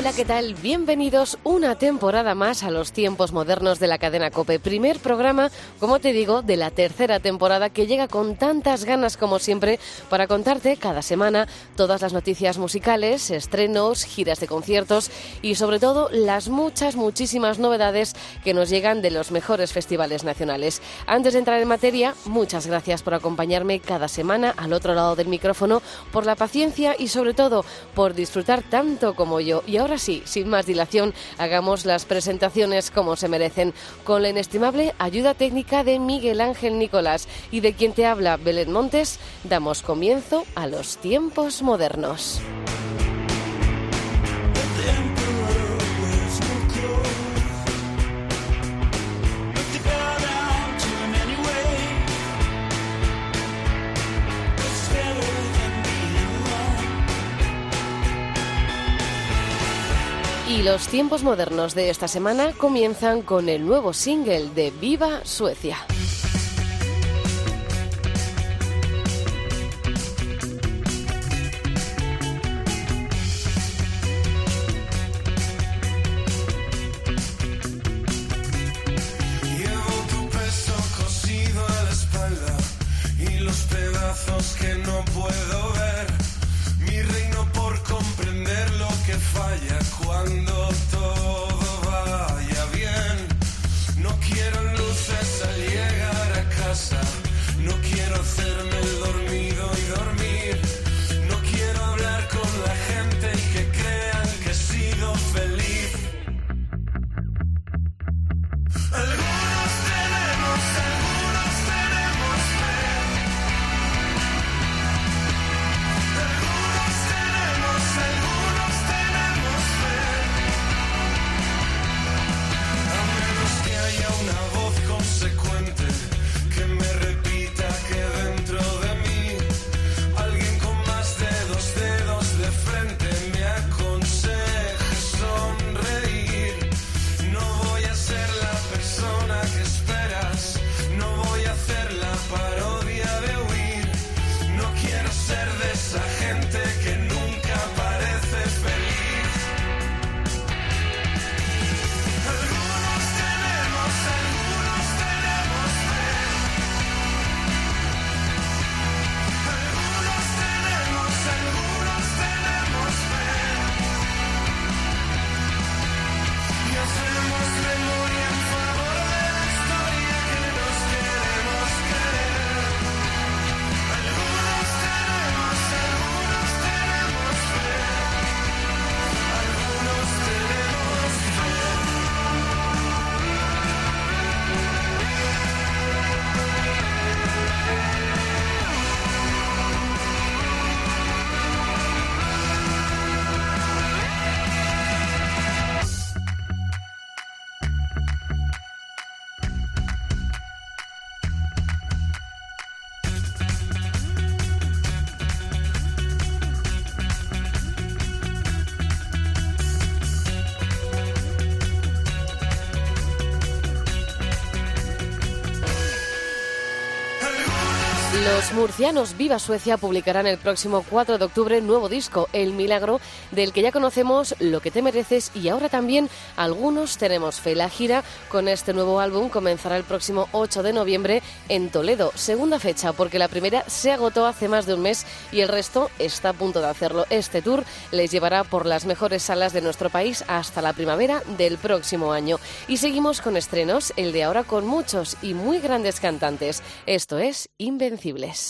Hola, ¿qué tal? Bienvenidos una temporada más a los tiempos modernos de la cadena Cope. Primer programa, como te digo, de la tercera temporada que llega con tantas ganas como siempre para contarte cada semana todas las noticias musicales, estrenos, giras de conciertos y sobre todo las muchas, muchísimas novedades que nos llegan de los mejores festivales nacionales. Antes de entrar en materia, muchas gracias por acompañarme cada semana al otro lado del micrófono, por la paciencia y sobre todo por disfrutar tanto como yo. Y ahora sí, sin más dilación, hagamos las presentaciones como se merecen, con la inestimable ayuda técnica de Miguel Ángel Nicolás y de quien te habla Belén Montes, damos comienzo a los tiempos modernos. Y los tiempos modernos de esta semana comienzan con el nuevo single de Viva Suecia. Murcianos Viva Suecia publicarán el próximo 4 de octubre nuevo disco, El Milagro, del que ya conocemos Lo que te mereces y ahora también algunos tenemos fe. La gira con este nuevo álbum comenzará el próximo 8 de noviembre en Toledo, segunda fecha porque la primera se agotó hace más de un mes y el resto está a punto de hacerlo. Este tour les llevará por las mejores salas de nuestro país hasta la primavera del próximo año. Y seguimos con estrenos, el de ahora con muchos y muy grandes cantantes. Esto es Invencibles.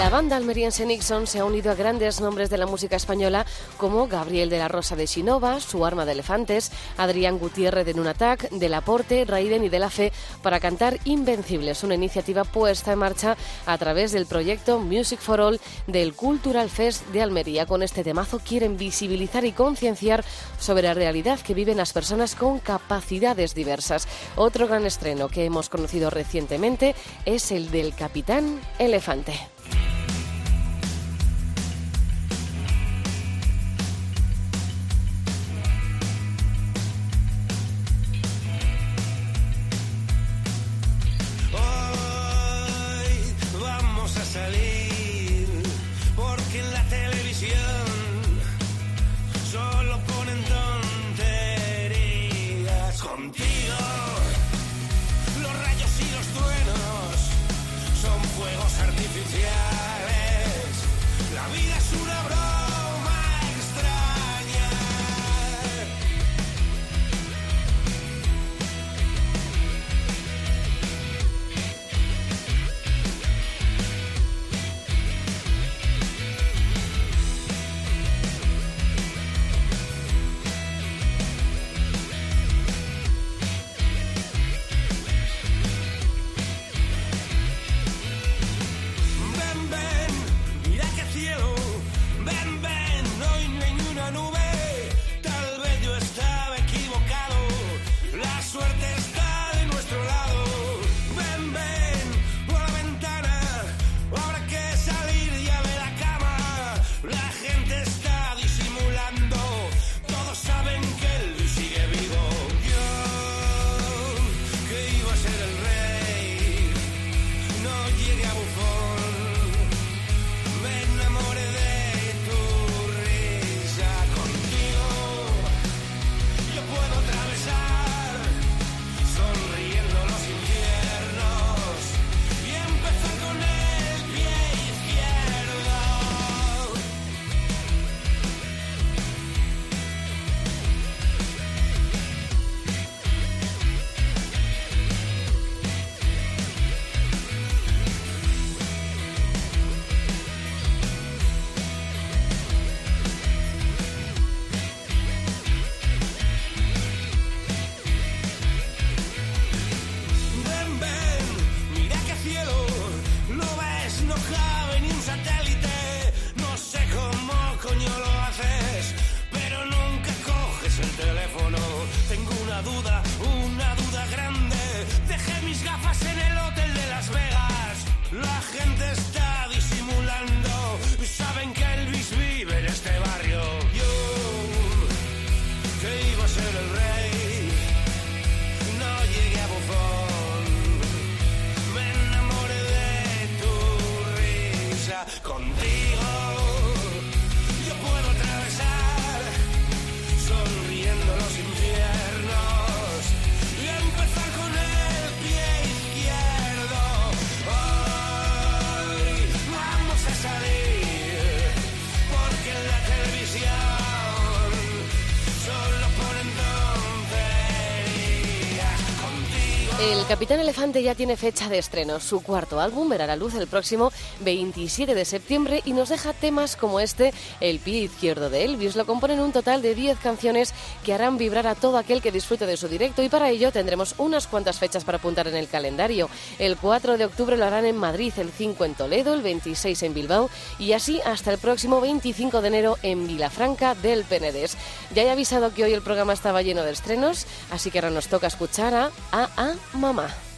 La banda almeriense Nixon se ha unido a grandes nombres de la música española como Gabriel de la Rosa de Sinova, Su Arma de Elefantes, Adrián Gutiérrez de Nunatac, Del Aporte, Raiden y De la Fe para cantar Invencibles, una iniciativa puesta en marcha a través del proyecto Music for All del Cultural Fest de Almería. Con este temazo quieren visibilizar y concienciar sobre la realidad que viven las personas con capacidades diversas. Otro gran estreno que hemos conocido recientemente es el del Capitán Elefante. Contigo. Yo puedo atravesar sonriendo los infiernos y empezar con el pie izquierdo. Hoy vamos a salir porque en la televisión solo ponen tonterías contigo. El Capitán Elefante ya tiene fecha de estreno. Su cuarto álbum verá la luz el próximo 27 de septiembre y nos deja temas como este, El pie izquierdo de Elvis. Lo componen un total de 10 canciones que harán vibrar a todo aquel que disfrute de su directo y para ello tendremos unas cuantas fechas para apuntar en el calendario. El 4 de octubre lo harán en Madrid, el 5 en Toledo, el 26 en Bilbao y así hasta el próximo 25 de enero en Vilafranca del Penedés. Ya he avisado que hoy el programa estaba lleno de estrenos, así que ahora nos toca escuchar a A A Roma.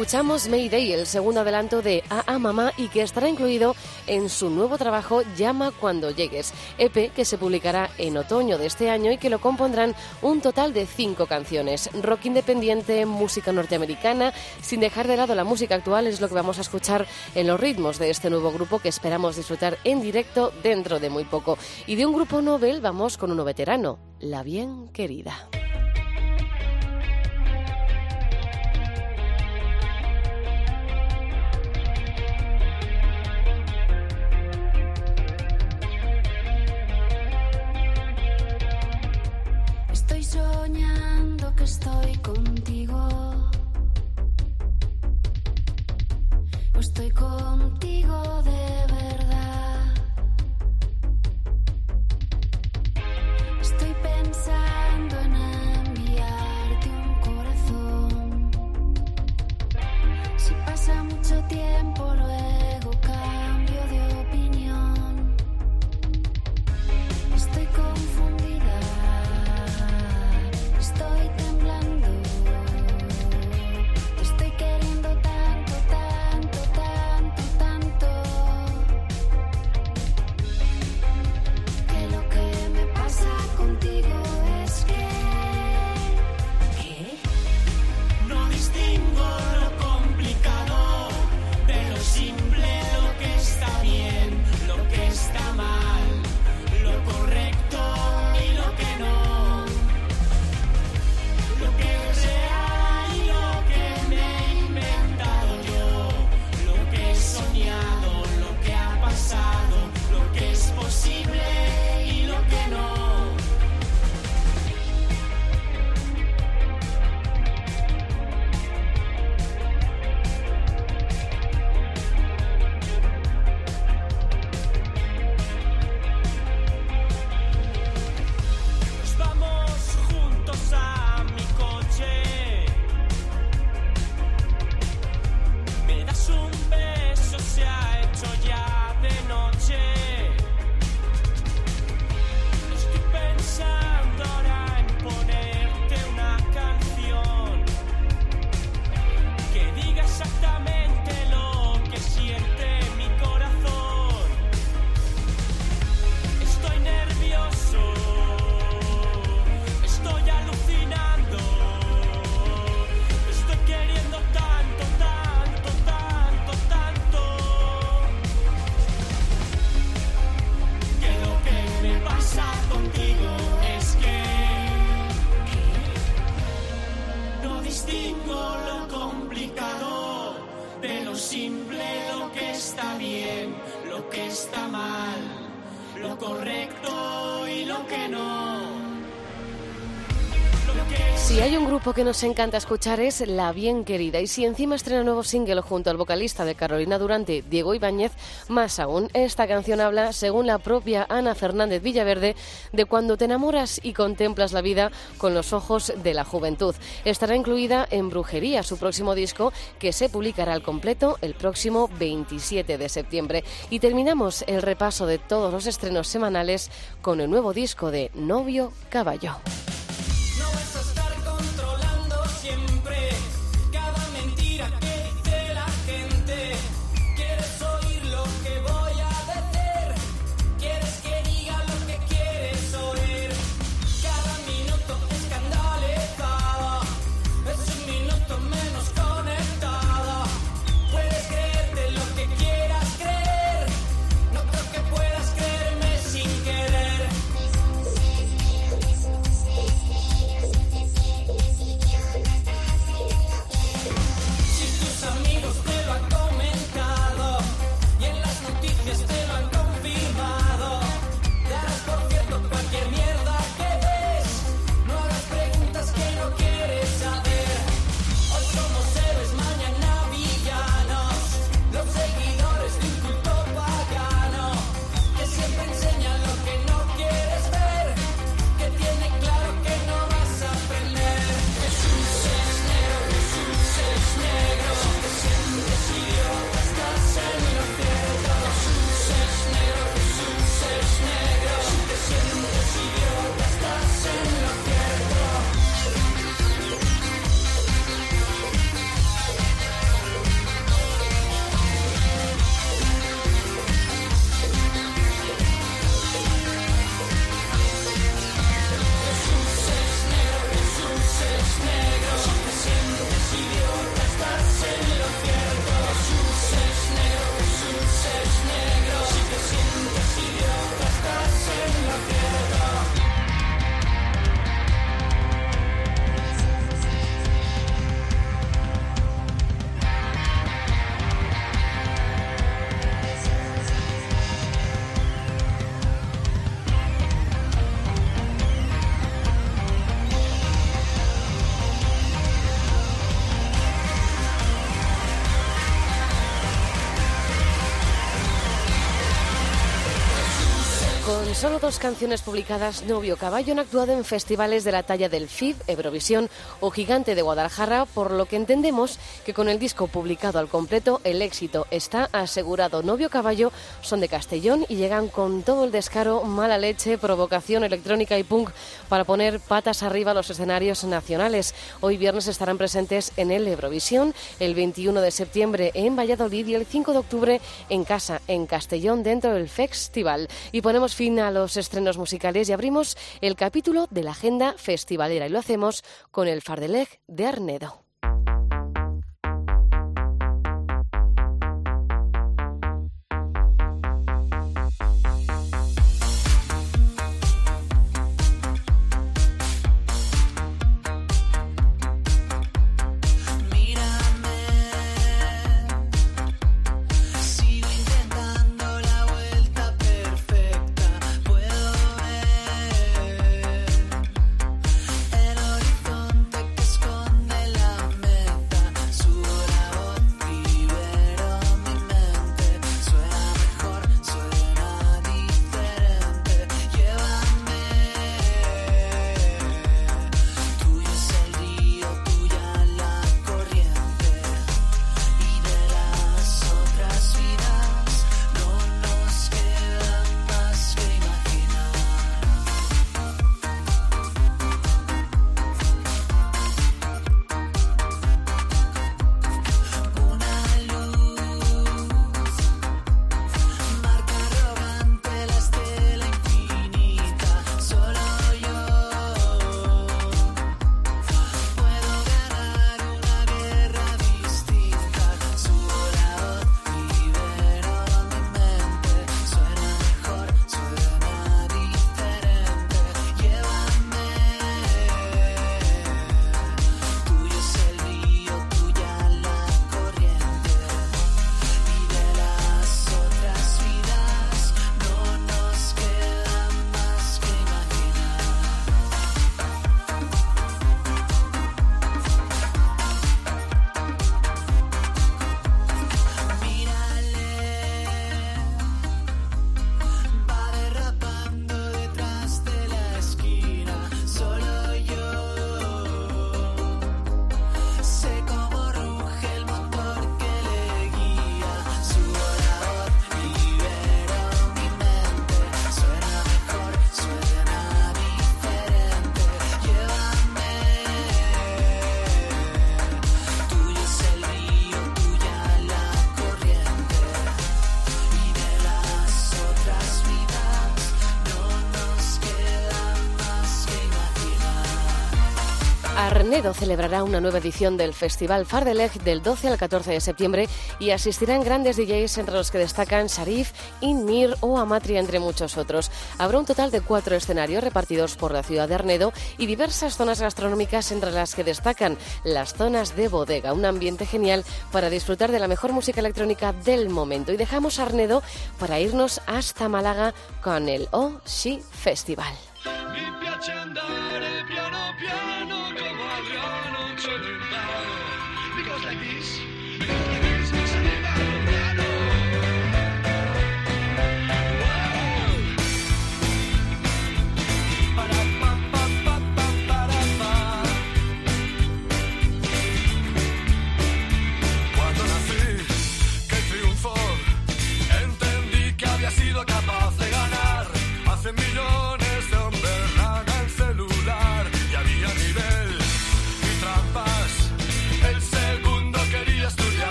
Escuchamos Mayday, el segundo adelanto de A Mamá y que estará incluido en su nuevo trabajo Llama cuando llegues, EP que se publicará en otoño de este año y que lo compondrán un total de cinco canciones. Rock independiente, música norteamericana, sin dejar de lado la música actual es lo que vamos a escuchar en los ritmos de este nuevo grupo que esperamos disfrutar en directo dentro de muy poco. Y de un grupo Nobel vamos con uno veterano, La Bien Querida. soñando que estoy contigo. O estoy contigo de verdad. Simple, lo que está bien, lo que está mal lo correcto y lo que no. Si hay un grupo que nos encanta escuchar es La Bien Querida y si encima estrena nuevo single junto al vocalista de Carolina Durante, Diego Ibáñez, más aún, esta canción habla, según la propia Ana Fernández Villaverde, de cuando te enamoras y contemplas la vida con los ojos de la juventud. Estará incluida en Brujería, su próximo disco, que se publicará al completo el próximo 27 de septiembre. Y terminamos el repaso de todos los estrenos semanales con el nuevo disco de Novio Caballo. Solo dos canciones publicadas, Novio Caballo, han actuado en festivales de la talla del FIB, Eurovisión o Gigante de Guadalajara, por lo que entendemos que con el disco publicado al completo, el éxito está asegurado. Novio Caballo son de Castellón y llegan con todo el descaro, mala leche, provocación electrónica y punk para poner patas arriba a los escenarios nacionales. Hoy viernes estarán presentes en el Eurovisión, el 21 de septiembre en Valladolid y el 5 de octubre en casa, en Castellón, dentro del festival. Y ponemos fin a los estrenos musicales y abrimos el capítulo de la agenda festivalera y lo hacemos con el Fardeleg de Arnedo. Arnedo celebrará una nueva edición del Festival Fardeleg del 12 al 14 de septiembre y asistirán grandes DJs entre los que destacan Sharif, Inmir o Amatria, entre muchos otros. Habrá un total de cuatro escenarios repartidos por la ciudad de Arnedo y diversas zonas gastronómicas entre las que destacan las zonas de bodega, un ambiente genial para disfrutar de la mejor música electrónica del momento. Y dejamos Arnedo para irnos hasta Málaga con el She Festival. Mi piace andare piano piano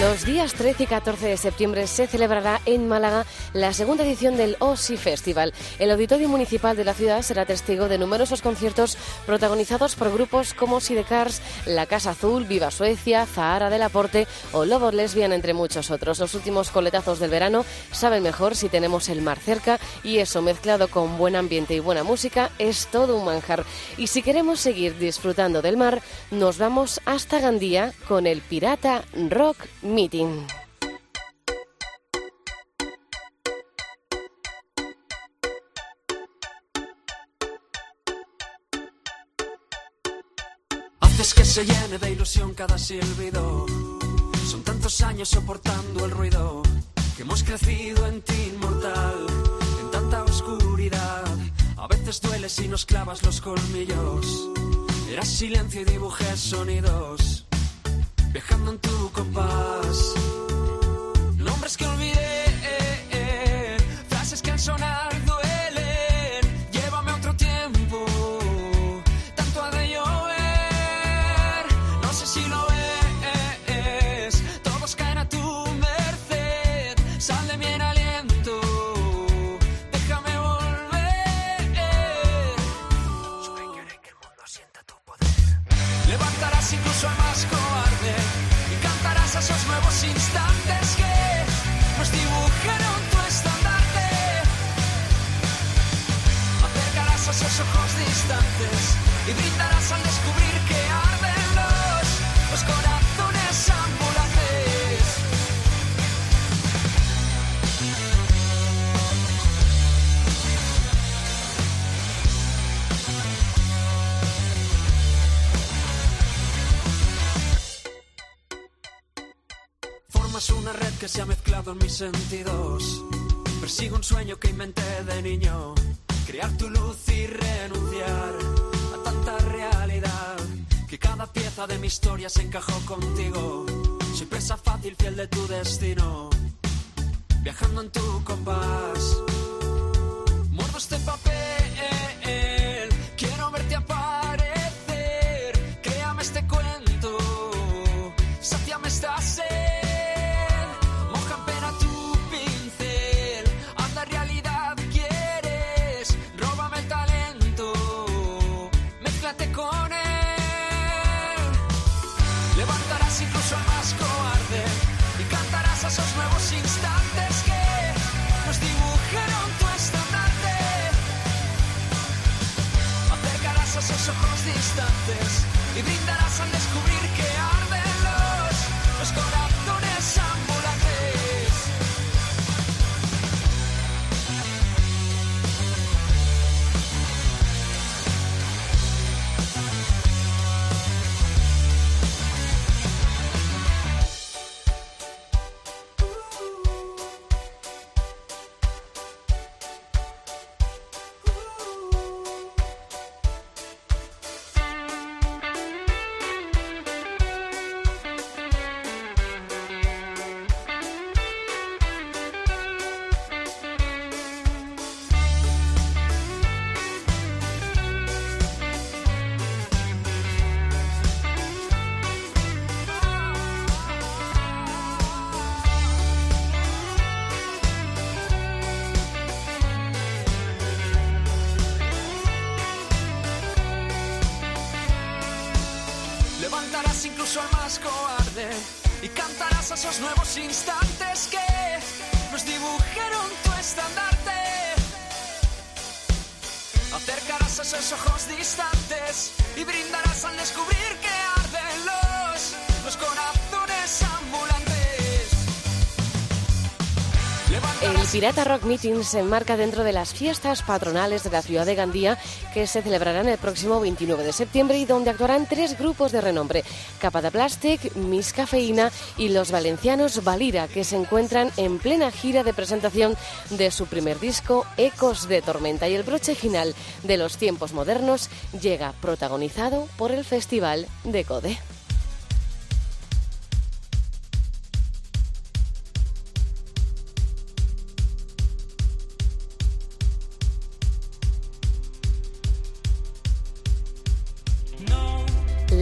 Los días 13 y 14 de septiembre se celebrará en Málaga la segunda edición del OSI Festival. El Auditorio Municipal de la ciudad será testigo de numerosos conciertos protagonizados por grupos como Sidecars, La Casa Azul, Viva Suecia, Zahara del Aporte o Lobos Lesbian, entre muchos otros. Los últimos coletazos del verano saben mejor si tenemos el mar cerca y eso mezclado con buen ambiente y buena música es todo un manjar. Y si queremos seguir disfrutando del mar, nos vamos hasta Gandía con el Pirata Rock Meeting. Haces que se llene de ilusión cada silbido. Son tantos años soportando el ruido que hemos crecido en ti inmortal, en tanta oscuridad. A veces duele si nos clavas los colmillos. Eras silencio y dibujé sonidos, viajando en tu compás. Nombres que olvidé, que se ha mezclado en mis sentidos. Persigo un sueño que inventé de niño. Crear tu luz y renunciar cada pieza de mi historia se encajó contigo. Soy presa fácil, fiel de tu destino. Viajando en tu compás. Muerdo este. Esos nuevos instantes que nos dibujaron tu estandarte. Acercarás esos ojos distantes y brindarás al descubrir que El Pirata Rock Meeting se enmarca dentro de las fiestas patronales de la ciudad de Gandía que se celebrarán el próximo 29 de septiembre y donde actuarán tres grupos de renombre, Capa de Plastic, Miss Cafeína y los valencianos Valira, que se encuentran en plena gira de presentación de su primer disco, Ecos de Tormenta. Y el broche final de los tiempos modernos llega protagonizado por el Festival de Code.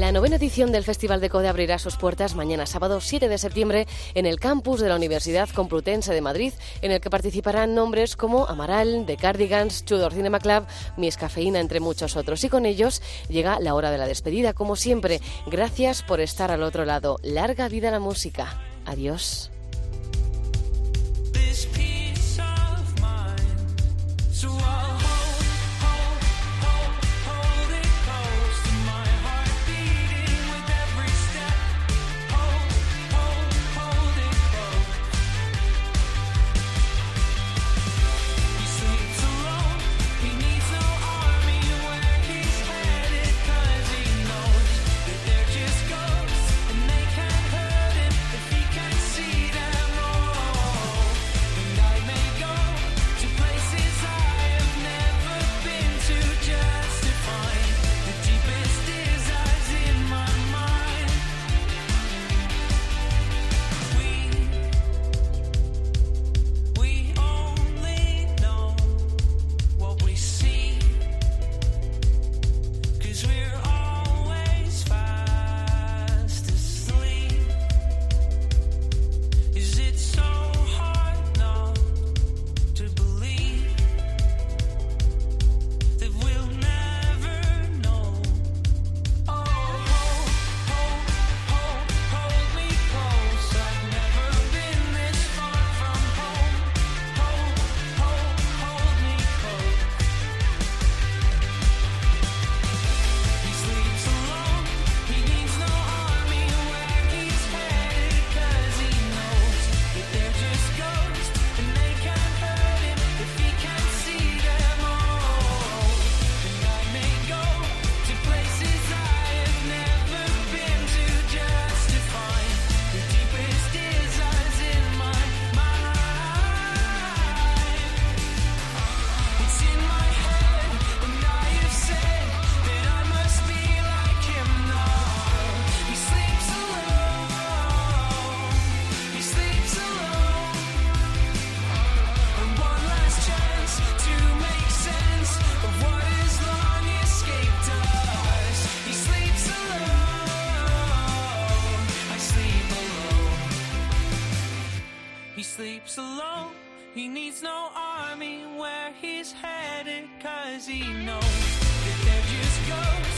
La novena edición del Festival de Code abrirá sus puertas mañana sábado 7 de septiembre en el campus de la Universidad Complutense de Madrid, en el que participarán nombres como Amaral, The Cardigans, Tudor Cinema Club, Miss Cafeína, entre muchos otros. Y con ellos llega la hora de la despedida, como siempre. Gracias por estar al otro lado. Larga vida la música. Adiós. He sleeps alone, he needs no army where he's headed, cause he knows that they're just ghosts.